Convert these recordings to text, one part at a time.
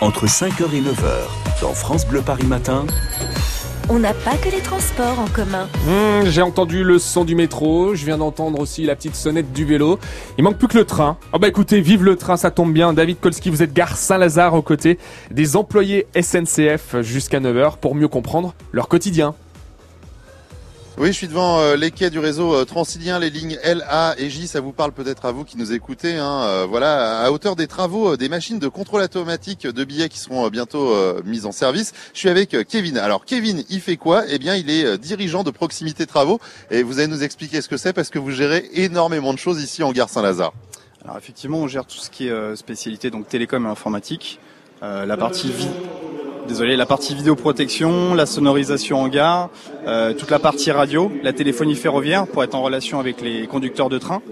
entre 5h et 9h, dans France Bleu Paris Matin. On n'a pas que les transports en commun. Mmh, J'ai entendu le son du métro, je viens d'entendre aussi la petite sonnette du vélo. Il manque plus que le train. Oh bah écoutez, vive le train, ça tombe bien. David Kolski, vous êtes gare Saint-Lazare aux côtés des employés SNCF jusqu'à 9h pour mieux comprendre leur quotidien. Oui, je suis devant euh, les quais du réseau euh, transilien, les lignes L, A et J. Ça vous parle peut-être à vous qui nous écoutez. Hein, euh, voilà, à hauteur des travaux, des machines de contrôle automatique de billets qui seront bientôt mises en service. Je suis avec Kevin. Alors Kevin, il fait quoi? Eh bien, il est dirigeant de proximité travaux et vous allez nous expliquer ce que c'est parce que vous gérez énormément de choses ici en gare Saint-Lazare. Alors effectivement, on gère tout ce qui est spécialité donc télécom et informatique, la partie vie. Désolé, la partie vidéoprotection, la sonorisation en gare, euh, toute la partie radio, la téléphonie ferroviaire pour être en relation avec les conducteurs de train,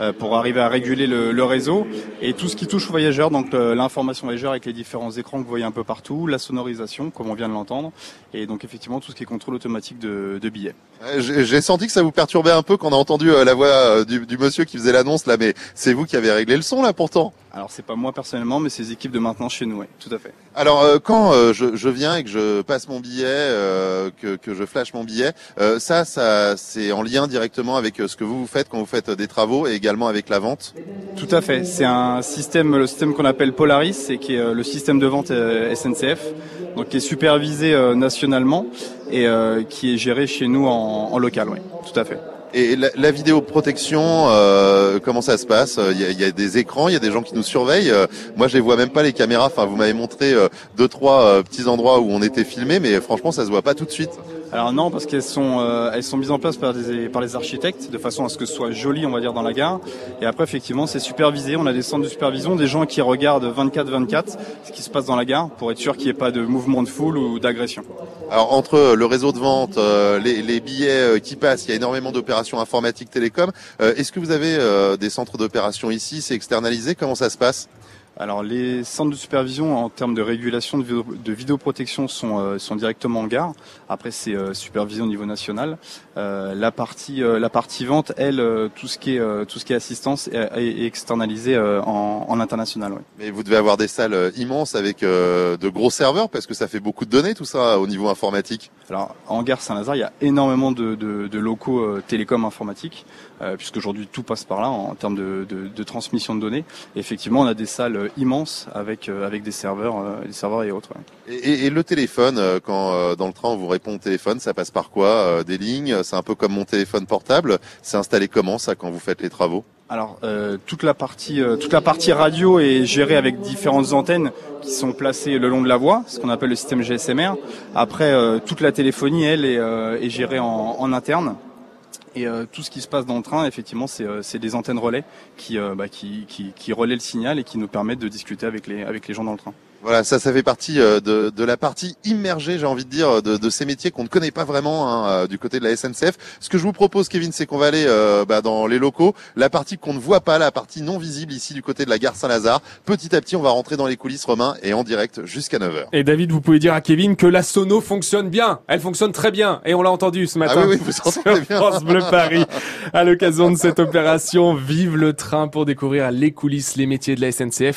euh, pour arriver à réguler le, le réseau, et tout ce qui touche aux voyageurs, donc euh, l'information voyageur avec les différents écrans que vous voyez un peu partout, la sonorisation, comme on vient de l'entendre, et donc effectivement tout ce qui est contrôle automatique de, de billets. J'ai senti que ça vous perturbait un peu quand on a entendu euh, la voix euh, du, du monsieur qui faisait l'annonce là, mais c'est vous qui avez réglé le son là pourtant. Alors c'est pas moi personnellement, mais les équipes de maintenance chez nous, oui, tout à fait. Alors euh, quand euh, je, je viens et que je passe mon billet, euh, que, que je flash mon billet, euh, ça, ça c'est en lien directement avec euh, ce que vous vous faites quand vous faites euh, des travaux et également avec la vente. Tout à fait. C'est un système, le système qu'on appelle Polaris, et qui est le système de vente SNCF, donc qui est supervisé nationalement et qui est géré chez nous en, en local. Oui, tout à fait. Et la, la vidéoprotection, euh, comment ça se passe? Il y, a, il y a des écrans, il y a des gens qui nous surveillent. Euh, moi, je les vois même pas les caméras. Enfin, vous m'avez montré euh, deux, trois petits endroits où on était filmé, mais franchement, ça se voit pas tout de suite. Alors non, parce qu'elles sont, euh, elles sont mises en place par, des, par les architectes de façon à ce que ce soit joli, on va dire, dans la gare. Et après, effectivement, c'est supervisé. On a des centres de supervision, des gens qui regardent 24-24 ce qui se passe dans la gare pour être sûr qu'il n'y ait pas de mouvement de foule ou d'agression. Alors entre le réseau de vente, euh, les, les billets euh, qui passent, il y a énormément d'opérations informatiques télécom. Euh, Est-ce que vous avez euh, des centres d'opération ici? C'est externalisé? Comment ça se passe? Alors les centres de supervision en termes de régulation de, vidéo, vidéoprotection sont, euh, sont directement en gare. Après c'est euh, supervisé au niveau national. Euh, la partie euh, la partie vente, elle, euh, tout ce qui est euh, tout ce qui est assistance est, externalisé en, en international. Mais vous devez avoir des salles immenses avec de gros serveurs parce que ça fait beaucoup de données tout ça au niveau informatique. Alors en gare Saint-Lazare, il y a énormément de, locaux euh, télécom informatiques, euh, puisqu'aujourd'hui tout passe par là en, termes de, transmission de données. Et effectivement, on a des salles euh, immenses avec euh, avec des serveurs, des serveurs et autres. Et, et- le téléphone, quand dans le train on vous répond au téléphone, ça passe par quoi Des lignes? C'est un peu comme mon téléphone portable. C'est installé comment ça quand vous faites les travaux? Alors euh, toute la partie euh, toute la partie radio est gérée avec différentes antennes qui sont placées le long de la voie, ce qu'on appelle le système GSMR. Après euh, toute la téléphonie elle est, euh, est gérée en, en interne. Et euh, tout ce qui se passe dans le train, effectivement, c'est euh, des antennes relais qui, bah, qui, qui, qui relaient le signal et qui nous permettent de discuter avec les, avec les gens dans le train. Voilà, ça, ça fait partie euh, de, de la partie immergée, j'ai envie de dire, de, de ces métiers qu'on ne connaît pas vraiment hein, euh, du côté de la SNCF. Ce que je vous propose, Kevin, c'est qu'on va aller euh, bah, dans les locaux, la partie qu'on ne voit pas, la partie non visible ici du côté de la gare Saint-Lazare. Petit à petit, on va rentrer dans les coulisses romains et en direct jusqu'à 9h. Et David, vous pouvez dire à Kevin que la sono fonctionne bien. Elle fonctionne très bien. Et on l'a entendu ce matin. Ah oui, oui, vous entendez sur bien. France Bleu Paris. À l'occasion de cette opération, vive le train pour découvrir les coulisses, les métiers de la SNCF.